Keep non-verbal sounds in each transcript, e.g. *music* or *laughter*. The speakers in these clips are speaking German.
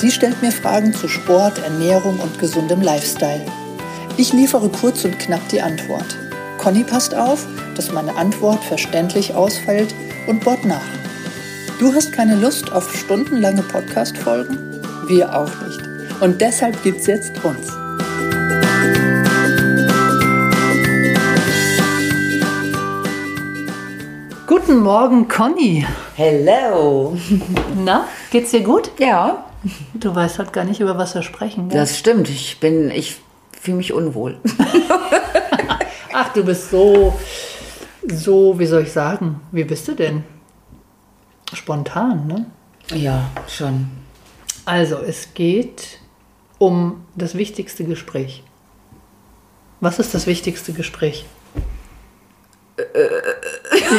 Sie stellt mir Fragen zu Sport, Ernährung und gesundem Lifestyle. Ich liefere kurz und knapp die Antwort. Conny passt auf, dass meine Antwort verständlich ausfällt und bohrt nach. Du hast keine Lust auf stundenlange Podcast-Folgen? Wir auch nicht. Und deshalb gibt's jetzt uns. Guten Morgen, Conny. Hello. Na, geht's dir gut? Ja, Du weißt halt gar nicht, über was wir sprechen. Gell? das stimmt. Ich bin, ich fühle mich unwohl. *laughs* Ach, du bist so, so, wie soll ich sagen, wie bist du denn? Spontan, ne? Ja, schon. Also, es geht um das wichtigste Gespräch. Was ist das wichtigste Gespräch?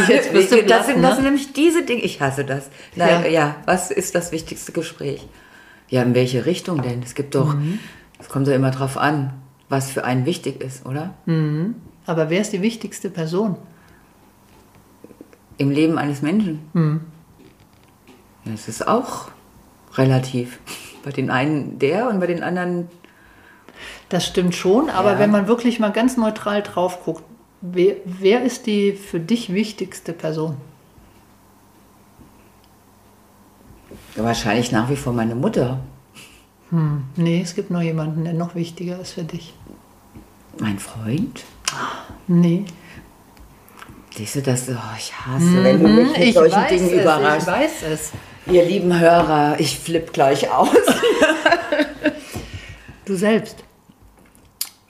Jetzt bist *laughs* du das, blass, sind, ne? das sind nämlich diese Dinge. Ich hasse das. Nein, Ja. ja. was ist das wichtigste Gespräch? Ja, in welche Richtung denn? Es gibt doch, Mhm. es kommt ja immer drauf an, was für einen wichtig ist, oder? Aber wer ist die wichtigste Person? Im Leben eines Menschen. Mhm. Ja, es ist auch relativ. Bei den einen der und bei den anderen Das stimmt schon, aber Ja. wenn man wirklich mal ganz neutral drauf guckt, wer, wer ist die für dich wichtigste Person? Ja, wahrscheinlich nach wie vor meine Mutter. Nee, es gibt noch jemanden, der noch wichtiger ist für dich. Mein Freund. Nee. Siehst du das? Oh, ich hasse, wenn du mich mit solchen Dingen es, ich überraschst. weiß es. Ihr lieben Hörer, ich flipp gleich aus. *laughs* Du selbst.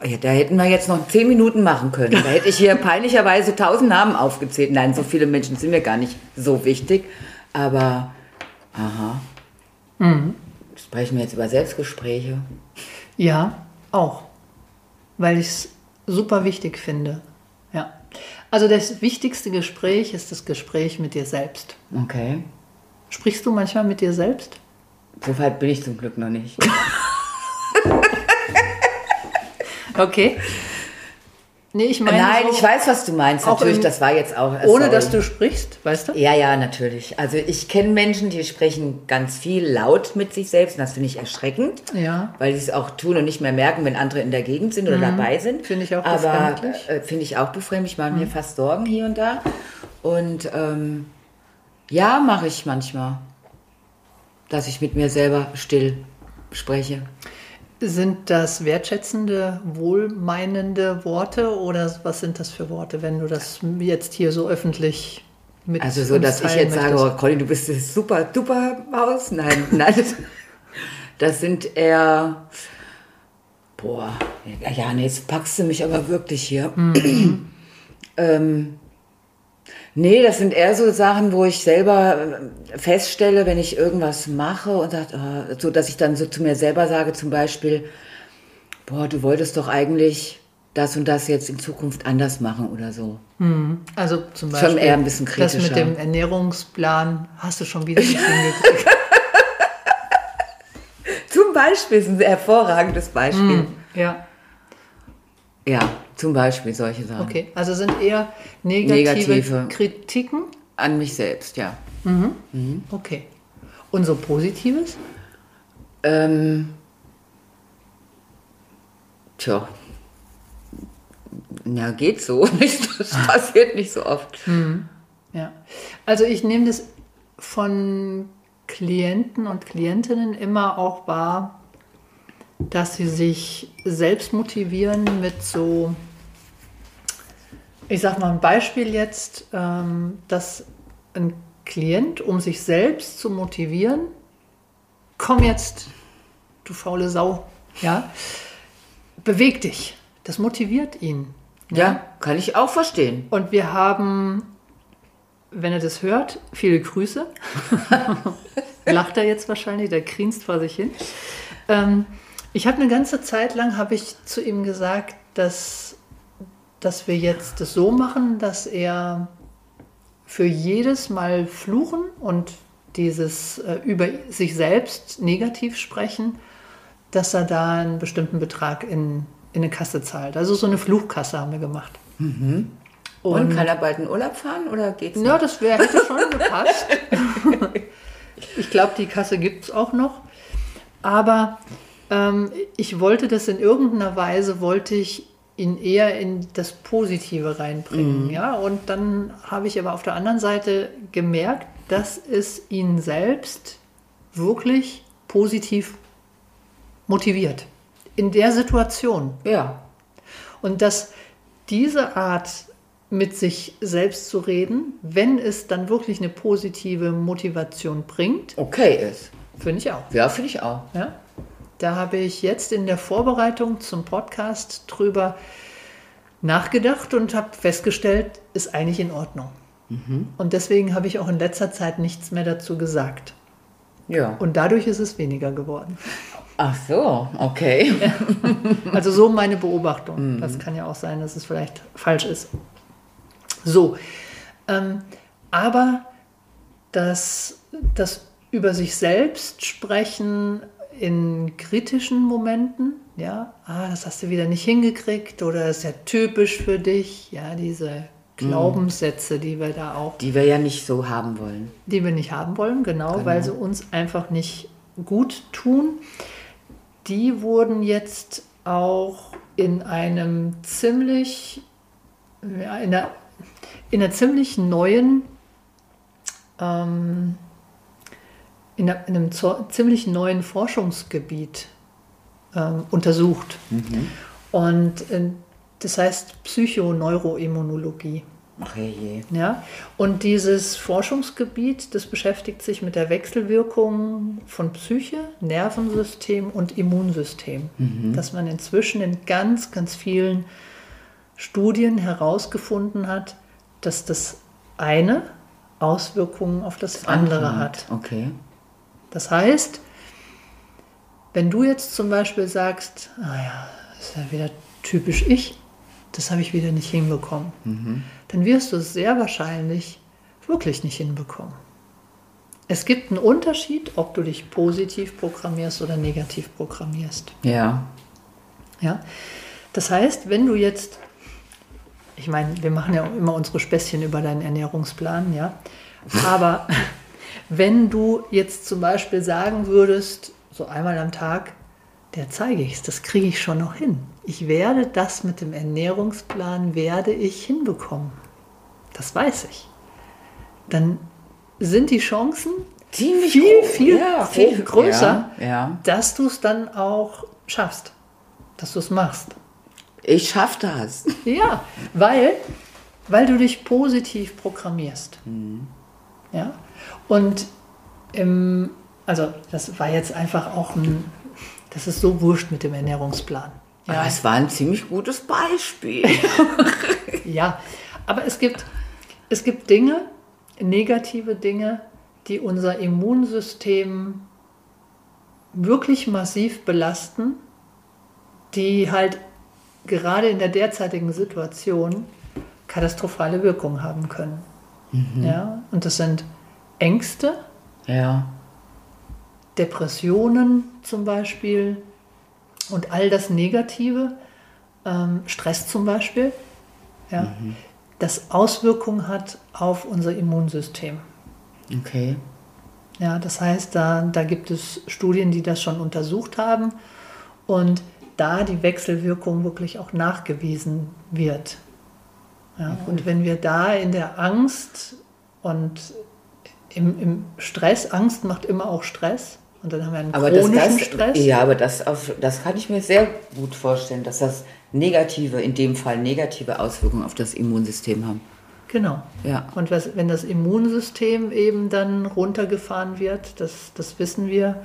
Ja, da hätten wir jetzt noch zehn Minuten machen können. Da hätte ich hier *laughs* peinlicherweise tausend Namen aufgezählt. Nein, so viele Menschen sind mir gar nicht so wichtig. Aber, aha. Sprechen wir jetzt über Selbstgespräche? Ja, auch. Weil ich es super wichtig finde. Ja. Also das wichtigste Gespräch ist das Gespräch mit dir selbst. Okay. Sprichst du manchmal mit dir selbst? So weit bin ich zum Glück noch nicht. *laughs* Okay. Nee, ich meine. Nein, so, ich weiß, was du meinst. Natürlich, das war jetzt auch. äh, Ohne sorry. dass du sprichst, weißt du? Ja, ja, natürlich. Also ich kenne Menschen, die sprechen ganz viel laut mit sich selbst und das finde ich erschreckend. Ja. Weil sie es auch tun und nicht mehr merken, wenn andere in der Gegend sind oder dabei sind. Mhm. Finde ich auch Aber befremdlich. äh, finde ich auch befremdlich. Ich mache mir fast Sorgen hier und da. Und ähm, ja, mache ich manchmal. Dass ich mit mir selber still spreche. Sind das wertschätzende, wohlmeinende Worte oder was sind das für Worte, wenn du das jetzt hier so öffentlich mit Also so, dass ich jetzt sage, möchtest? oh Conny, du bist das super, duper Maus. Nein, *laughs* nein. Das, sind eher. Boah, ja, ja, nee, jetzt packst du mich aber wirklich hier. *clears throat* ähm, nee, das sind eher so Sachen, wo ich selber äh, feststelle, wenn ich irgendwas mache und sag, ah, so, dass ich dann so zu mir selber sage, zum Beispiel, boah, du wolltest doch eigentlich das und das jetzt in Zukunft anders machen oder so. Also zum Schon Beispiel eher ein bisschen das mit kritischer. dem Ernährungsplan hast du schon wieder *laughs* nicht hingekriegt. Zum Beispiel ist ein hervorragendes Beispiel. Ja, Ja, zum Beispiel solche Sachen. okay. Also sind eher negative, Negative. Kritiken. An mich selbst, ja. Okay. Und so Positives? Ähm, tja. Ja, geht so. *laughs* Das passiert nicht so oft. Ja. Also ich nehme das von Klienten und Klientinnen immer auch wahr, dass sie sich selbst motivieren mit so, ich sag mal ein Beispiel jetzt, ähm, dass ein Klient, um sich selbst zu motivieren, komm jetzt, du faule Sau, ja, beweg dich. Das motiviert ihn. Ja, kann ich auch verstehen. Und wir haben, wenn er das hört, viele Grüße. *laughs* Lacht er jetzt wahrscheinlich, der grinst vor sich hin. Ähm, Ich habe eine ganze Zeit lang habe ich zu ihm gesagt, dass, dass wir jetzt das so machen, dass er für jedes Mal fluchen und dieses äh, über sich selbst negativ sprechen, dass er da einen bestimmten Betrag in, in eine Kasse zahlt. Also so eine Fluchkasse haben wir gemacht. Und, Und kann er bald in Urlaub fahren oder geht's? Ja, das wäre hätte schon gepasst. *laughs* ich glaube, die Kasse gibt es auch noch. Aber ähm, ich wollte das in irgendeiner Weise, wollte ich ihn eher in das Positive reinbringen. Ja? Und dann habe ich aber auf der anderen Seite gemerkt, dass es ihn selbst wirklich positiv motiviert. In der Situation. Ja. Und dass diese Art mit sich selbst zu reden, wenn es dann wirklich eine positive Motivation bringt, Okay ist. finde ich auch. Ja, finde ich auch. Ja? Da habe ich jetzt in der Vorbereitung zum Podcast drüber nachgedacht und habe festgestellt, ist eigentlich in Ordnung. Und deswegen habe ich auch in letzter Zeit nichts mehr dazu gesagt. Ja. Und dadurch ist es weniger geworden. Ach so, okay. *laughs* Also so meine Beobachtung. Das kann ja auch sein, dass es vielleicht falsch ist. So, ähm, aber das, das über sich selbst sprechen in kritischen Momenten, ja, ah, das hast du wieder nicht hingekriegt oder das ist ja typisch für dich, ja, diese Glaubenssätze, die wir da auch Die wir ja nicht so haben wollen. die wir nicht haben wollen, genau, weil sie uns einfach nicht gut tun. Die wurden jetzt auch in einem ziemlich, ja, in einer, in einer ziemlich neuen, ähm, in, einem ziemlich neuen Forschungsgebiet ähm, untersucht. Und äh, das heißt Psychoneuroimmunologie. Ach je. Ja? Und dieses Forschungsgebiet, das beschäftigt sich mit der Wechselwirkung von Psyche, Nervensystem und Immunsystem. Dass man inzwischen in ganz, ganz vielen Studien herausgefunden hat, dass das eine Auswirkungen auf das andere hat. Okay. Das heißt, wenn du jetzt zum Beispiel sagst, ah ja, das ist ja wieder typisch ich, das habe ich wieder nicht hinbekommen, dann wirst du es sehr wahrscheinlich wirklich nicht hinbekommen. Es gibt einen Unterschied, ob du dich positiv programmierst oder negativ programmierst. Ja. Ja? Das heißt, wenn du jetzt, ich meine, wir machen ja immer unsere Späßchen über deinen Ernährungsplan, ja, aber *laughs* wenn du jetzt zum Beispiel sagen würdest, so einmal am Tag, der zeige ich es, das kriege ich schon noch hin. Ich werde das mit dem Ernährungsplan, werde ich hinbekommen. Das weiß ich. Dann sind die Chancen Ziemlich viel, hoch. viel, Ja, viel hoch. größer, Ja, ja. dass du es dann auch schaffst, dass du es machst. Ich schaff das. Ja, weil, weil du dich positiv programmierst. Ja? Und im, also das war jetzt einfach auch ein, das ist so wurscht mit dem Ernährungsplan. Aber Ja, es war ein ziemlich gutes Beispiel. *laughs* ja. aber es gibt, es gibt Dinge, negative Dinge, die unser Immunsystem wirklich massiv belasten, die halt gerade in der derzeitigen Situation katastrophale Wirkung haben können. Ja, und das sind Ängste, ja. Depressionen zum Beispiel und all das Negative, ähm, Stress zum Beispiel, ja, das Auswirkungen hat auf unser Immunsystem. Okay. Ja, das heißt, da, da gibt es Studien, die das schon untersucht haben und da die Wechselwirkung wirklich auch nachgewiesen wird. Ja, und wenn wir da in der Angst und im, im Stress, Angst macht immer auch Stress und dann haben wir einen Aber das, chronischen das, Stress. ja, aber das, auf, das kann ich mir sehr gut vorstellen, dass das negative, in dem Fall negative Auswirkungen auf das Immunsystem haben. Genau. Ja. Und was, wenn das Immunsystem eben dann runtergefahren wird, das, das wissen wir,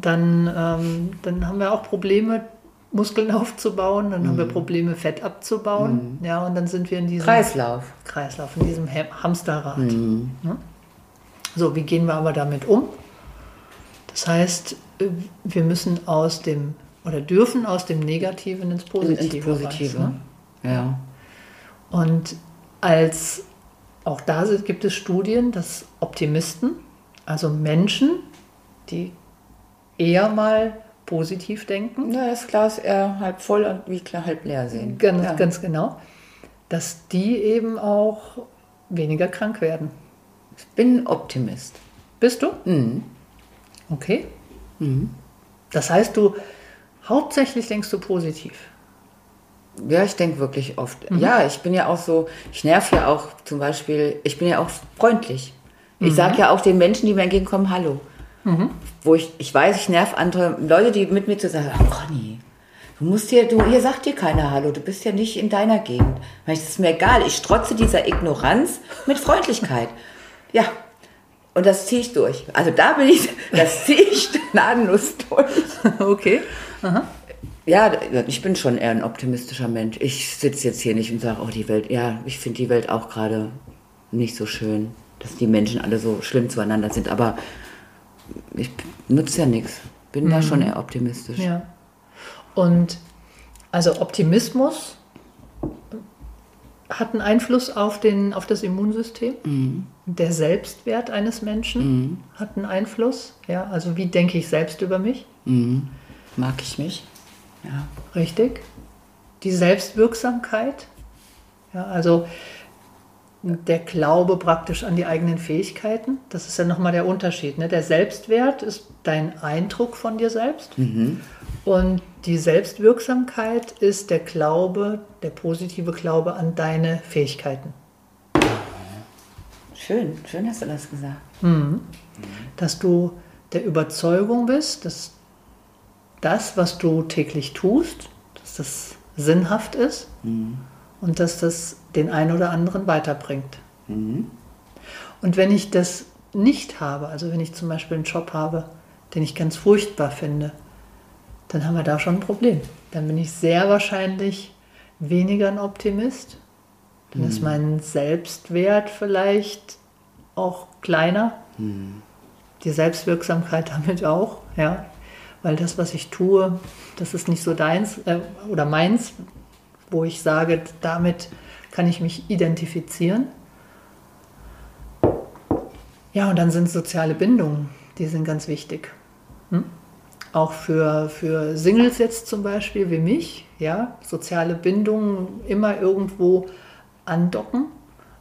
dann, ähm, dann haben wir auch Probleme, Muskeln *laughs* aufzubauen, dann Mhm. haben wir Probleme, Fett abzubauen. Ja, und dann sind wir in diesem Kreislauf. Kreislauf, in diesem Ham- Hamsterrad. Mhm. Ne? So, wie gehen wir aber damit um? Das heißt, äh, wir müssen aus dem oder dürfen aus dem Negativen ins Positive. Ins Positive. Rein, ne? Ja. Und als auch da gibt es Studien, dass Optimisten, also Menschen, die eher mal positiv denken. Ja, das Glas eher halb voll und wie klar halb leer sehen. Ganz, ja. ganz genau. Dass die eben auch weniger krank werden. Ich bin Optimist. Bist du? Mhm. Okay. Das heißt, du hauptsächlich denkst du positiv. Ja, ich denke wirklich oft. Ja, ich bin ja auch so, ich nerv ja auch zum Beispiel, ich bin ja auch freundlich. Ich sage ja auch den Menschen, die mir entgegenkommen, Hallo. Wo ich, ich weiß, ich nerv andere Leute, die mit mir zu sagen, oh, Conny, du musst hier, du, hier sagt dir keiner Hallo, du bist ja nicht in deiner Gegend. Das ist mir egal, ich strotze dieser Ignoranz mit Freundlichkeit. Ja, und das ziehe ich durch. Also da bin ich, das ziehe ich *laughs* gnadenlos durch. Okay. Ja, ich bin schon eher ein optimistischer Mensch. Ich sitze jetzt hier nicht und sage, oh, die Welt, ja, ich finde die Welt auch gerade nicht so schön, dass die Menschen alle so schlimm zueinander sind. Aber ich nutze ja nichts. Bin da schon eher optimistisch. Ja. Und also Optimismus hat einen Einfluss auf, den, auf das Immunsystem. Der Selbstwert eines Menschen hat einen Einfluss. Ja, also wie denke ich selbst über mich? Mhm. Mag ich mich? Ja. Richtig. Die Selbstwirksamkeit. Ja, also der Glaube praktisch an die eigenen Fähigkeiten. Das ist ja nochmal der Unterschied. Ne? Der Selbstwert ist dein Eindruck von dir selbst. Und die Selbstwirksamkeit ist der Glaube, der positive Glaube an deine Fähigkeiten. Schön, schön hast du das gesagt. Dass du der Überzeugung bist, dass das, was du täglich tust, dass das sinnhaft ist und dass das den einen oder anderen weiterbringt. Und wenn ich das nicht habe, also wenn ich zum Beispiel einen Job habe, den ich ganz furchtbar finde, dann haben wir da schon ein Problem. Dann bin ich sehr wahrscheinlich weniger ein Optimist. Dann ist mein Selbstwert vielleicht auch kleiner. Die Selbstwirksamkeit *laughs* damit auch, ja. Weil das, was ich tue, das ist nicht so deins äh, oder meins, wo ich sage, damit kann ich mich identifizieren. Ja, und dann sind soziale Bindungen, die sind ganz wichtig. Hm? Auch für, für Singles jetzt zum Beispiel wie mich, ja, soziale Bindungen immer irgendwo andocken,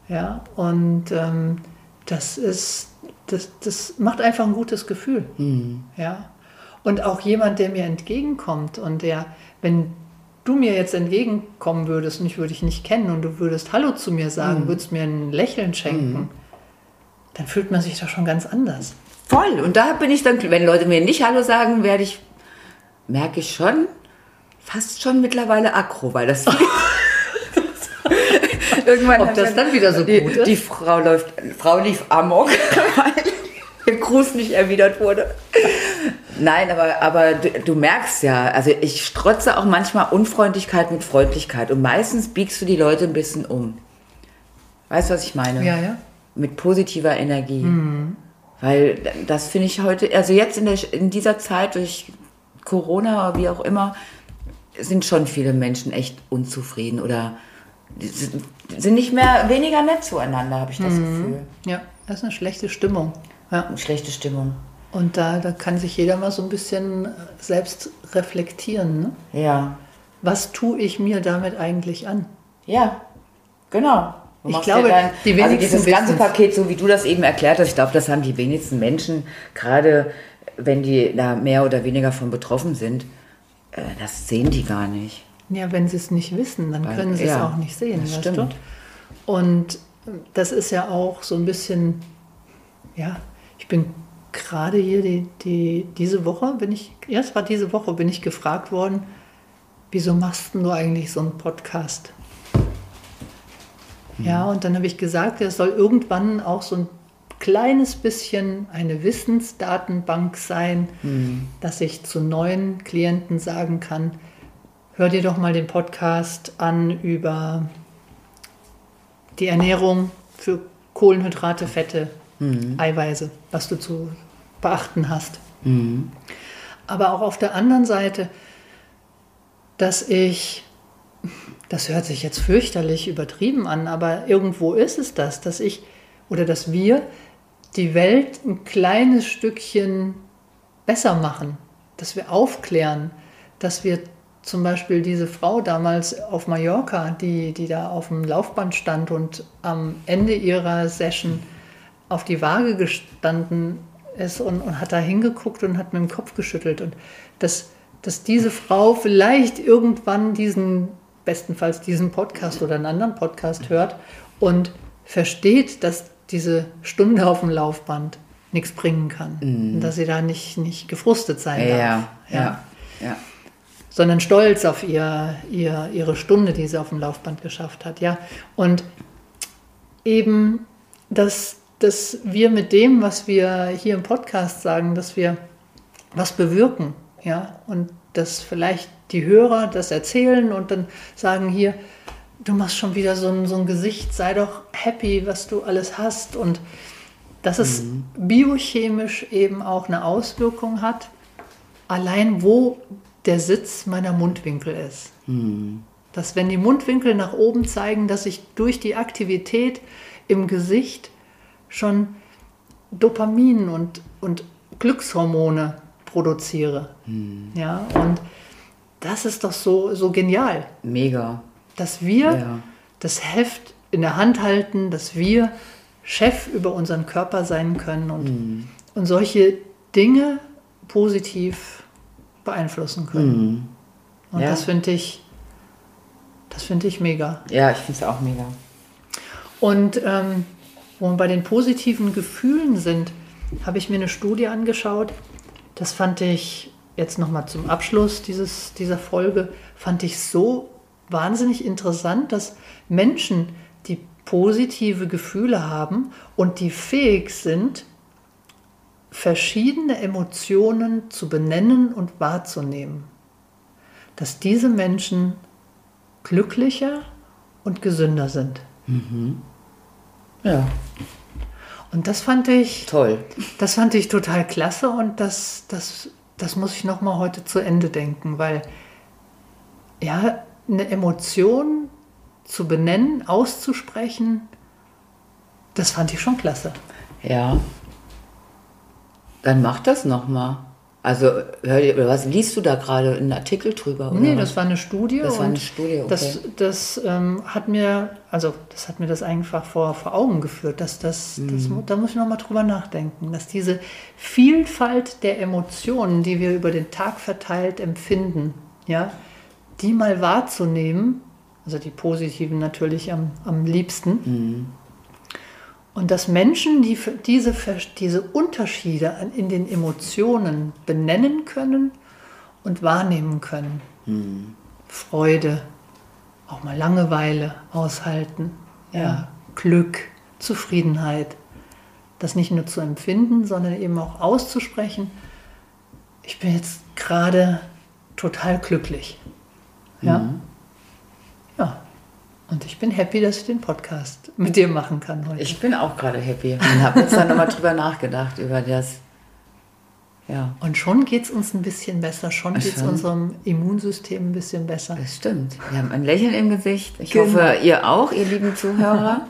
ja, und ähm, das ist, das, das macht einfach ein gutes Gefühl, ja. Und auch jemand, der mir entgegenkommt und der, wenn du mir jetzt entgegenkommen würdest und ich würde dich nicht kennen und du würdest Hallo zu mir sagen, würdest mir ein Lächeln schenken, dann fühlt man sich doch schon ganz anders. Voll. Und da bin ich dann, wenn Leute mir nicht Hallo sagen, werde ich, merke ich schon, fast schon mittlerweile aggro, weil das. *laughs* *laughs* Irgendwann Ob das dann wieder so die, gut ist? Die Frau läuft, Frau lief amok, *laughs* weil ihr Gruß nicht erwidert wurde. Nein, aber, aber du, du merkst ja, also ich strotze auch manchmal Unfreundlichkeit mit Freundlichkeit und meistens biegst du die Leute ein bisschen um. Weißt du, was ich meine? Ja, ja. Mit positiver Energie. Weil das finde ich heute, also jetzt in, der, in dieser Zeit durch Corona oder wie auch immer, sind schon viele Menschen echt unzufrieden oder sind, nicht mehr weniger nett zueinander, habe ich das Gefühl. Ja, das ist eine schlechte Stimmung. Ja. Eine schlechte Stimmung. Und da, da kann sich jeder mal so ein bisschen selbst reflektieren. Ne? Ja. Was tue ich mir damit eigentlich an? Ja, genau. Ich glaube, dir die also dieses ganze. Paket, so wie du das eben erklärt hast, ich glaube, das haben die wenigsten Menschen, gerade wenn die da mehr oder weniger von betroffen sind, äh, das sehen die gar nicht. Ja, wenn sie es nicht wissen, dann Weil- können sie es ja, auch nicht sehen, das stimmt. du? Und das ist ja auch so ein bisschen, ja, ich bin gerade hier die, die, diese Woche, bin ich, ja, es war diese Woche, bin ich gefragt worden, wieso machst du eigentlich so einen Podcast? Ja, und dann habe ich gesagt, es soll irgendwann auch so ein kleines bisschen eine Wissensdatenbank sein, dass ich zu neuen Klienten sagen kann, hör dir doch mal den Podcast an über die Ernährung für Kohlenhydrate, Fette, Eiweiße, was du zu beachten hast. Aber auch auf der anderen Seite dass ich, das hört sich jetzt fürchterlich übertrieben an, aber irgendwo ist es das, dass ich oder dass wir die Welt ein kleines Stückchen besser machen, dass wir aufklären, dass wir zum Beispiel diese Frau damals auf Mallorca, die, die da auf dem Laufband stand und am Ende ihrer Session auf die Waage gestanden ist und, und hat da hingeguckt und hat mit dem Kopf geschüttelt. Und dass, dass diese Frau vielleicht irgendwann diesen, bestenfalls diesen Podcast oder einen anderen Podcast hört und versteht, dass diese Stunde auf dem Laufband nichts bringen kann. Mhm. Und dass sie da nicht, nicht gefrustet sein ja, darf. Ja, ja. ja. Sondern stolz auf ihr, ihr, ihre Stunde, die sie auf dem Laufband geschafft hat. Ja. Und eben, dass, dass wir mit dem, was wir hier im Podcast sagen, dass wir was bewirken. Ja. Und dass vielleicht die Hörer das erzählen und dann sagen hier, du machst schon wieder so ein, so ein Gesicht, sei doch happy, was du alles hast. Und dass es mhm. biochemisch eben auch eine Auswirkung hat, allein wo der Sitz meiner Mundwinkel ist. Mhm. Dass wenn die Mundwinkel nach oben zeigen, dass ich durch die Aktivität im Gesicht schon Dopamin und, und Glückshormone produziere. Mhm. Ja, und das ist doch so, so genial. Mega. Dass wir ja. das Heft in der Hand halten, dass wir Chef über unseren Körper sein können und, mhm. und solche Dinge positiv beeinflussen können. Mhm. Und ja. das finde ich, das finde ich mega. Ja, ich finde es auch mega. Und ähm, wo wir bei den positiven Gefühlen sind, habe ich mir eine Studie angeschaut. Das fand ich jetzt nochmal zum Abschluss dieses, dieser Folge, fand ich so wahnsinnig interessant, dass Menschen, die positive Gefühle haben und die fähig sind, verschiedene Emotionen zu benennen und wahrzunehmen, dass diese Menschen glücklicher und gesünder sind. Mhm. Ja. Und das fand ich toll. Das fand ich total klasse und das, das, das muss ich noch mal heute zu Ende denken, weil ja eine Emotion zu benennen, auszusprechen, das fand ich schon klasse. Ja. Dann mach das nochmal. Also, hör, was liest du da gerade? Einen Artikel drüber? Oder nee, das war eine Studie. Das war eine Studie, okay. Das, das ähm, hat mir, also das hat mir das einfach vor, vor Augen geführt, dass das, mhm. das, da muss ich nochmal drüber nachdenken, dass diese Vielfalt der Emotionen, die wir über den Tag verteilt empfinden, ja, die mal wahrzunehmen also die positiven natürlich am, am liebsten. Mhm. Und dass Menschen die, diese, diese Unterschiede in den Emotionen benennen können und wahrnehmen können. Mhm. Freude, auch mal Langeweile aushalten, ja. ja. Glück, Zufriedenheit. Das nicht nur zu empfinden, sondern eben auch auszusprechen. Ich bin jetzt gerade total glücklich. Ja. Mhm. Und ich bin happy, dass ich den Podcast mit dir machen kann heute. Ich bin auch gerade happy und habe jetzt dann nochmal drüber nachgedacht, über das. Ja. Und schon geht es uns ein bisschen besser, schon geht es unserem Immunsystem ein bisschen besser. Das stimmt. Wir haben ein Lächeln im Gesicht. Ich genau. hoffe, ihr auch, ihr lieben Zuhörer.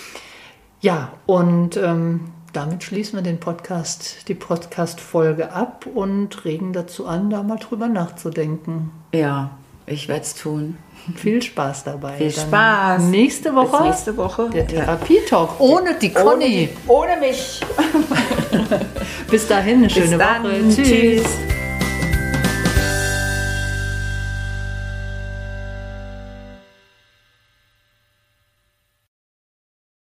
*laughs* ja, und ähm, damit schließen wir den Podcast, die Podcast-Folge ab und regen dazu an, da mal drüber nachzudenken. Ja, ich werde es tun. *laughs* Viel Spaß dabei. Viel Dann Spaß. Nächste Woche. Bis nächste Woche. Der Therapietalk. Ohne die Conny. Ohne, ohne mich. *laughs* Bis dahin, eine schöne Bis dann. Woche. Tschüss. Tschüss.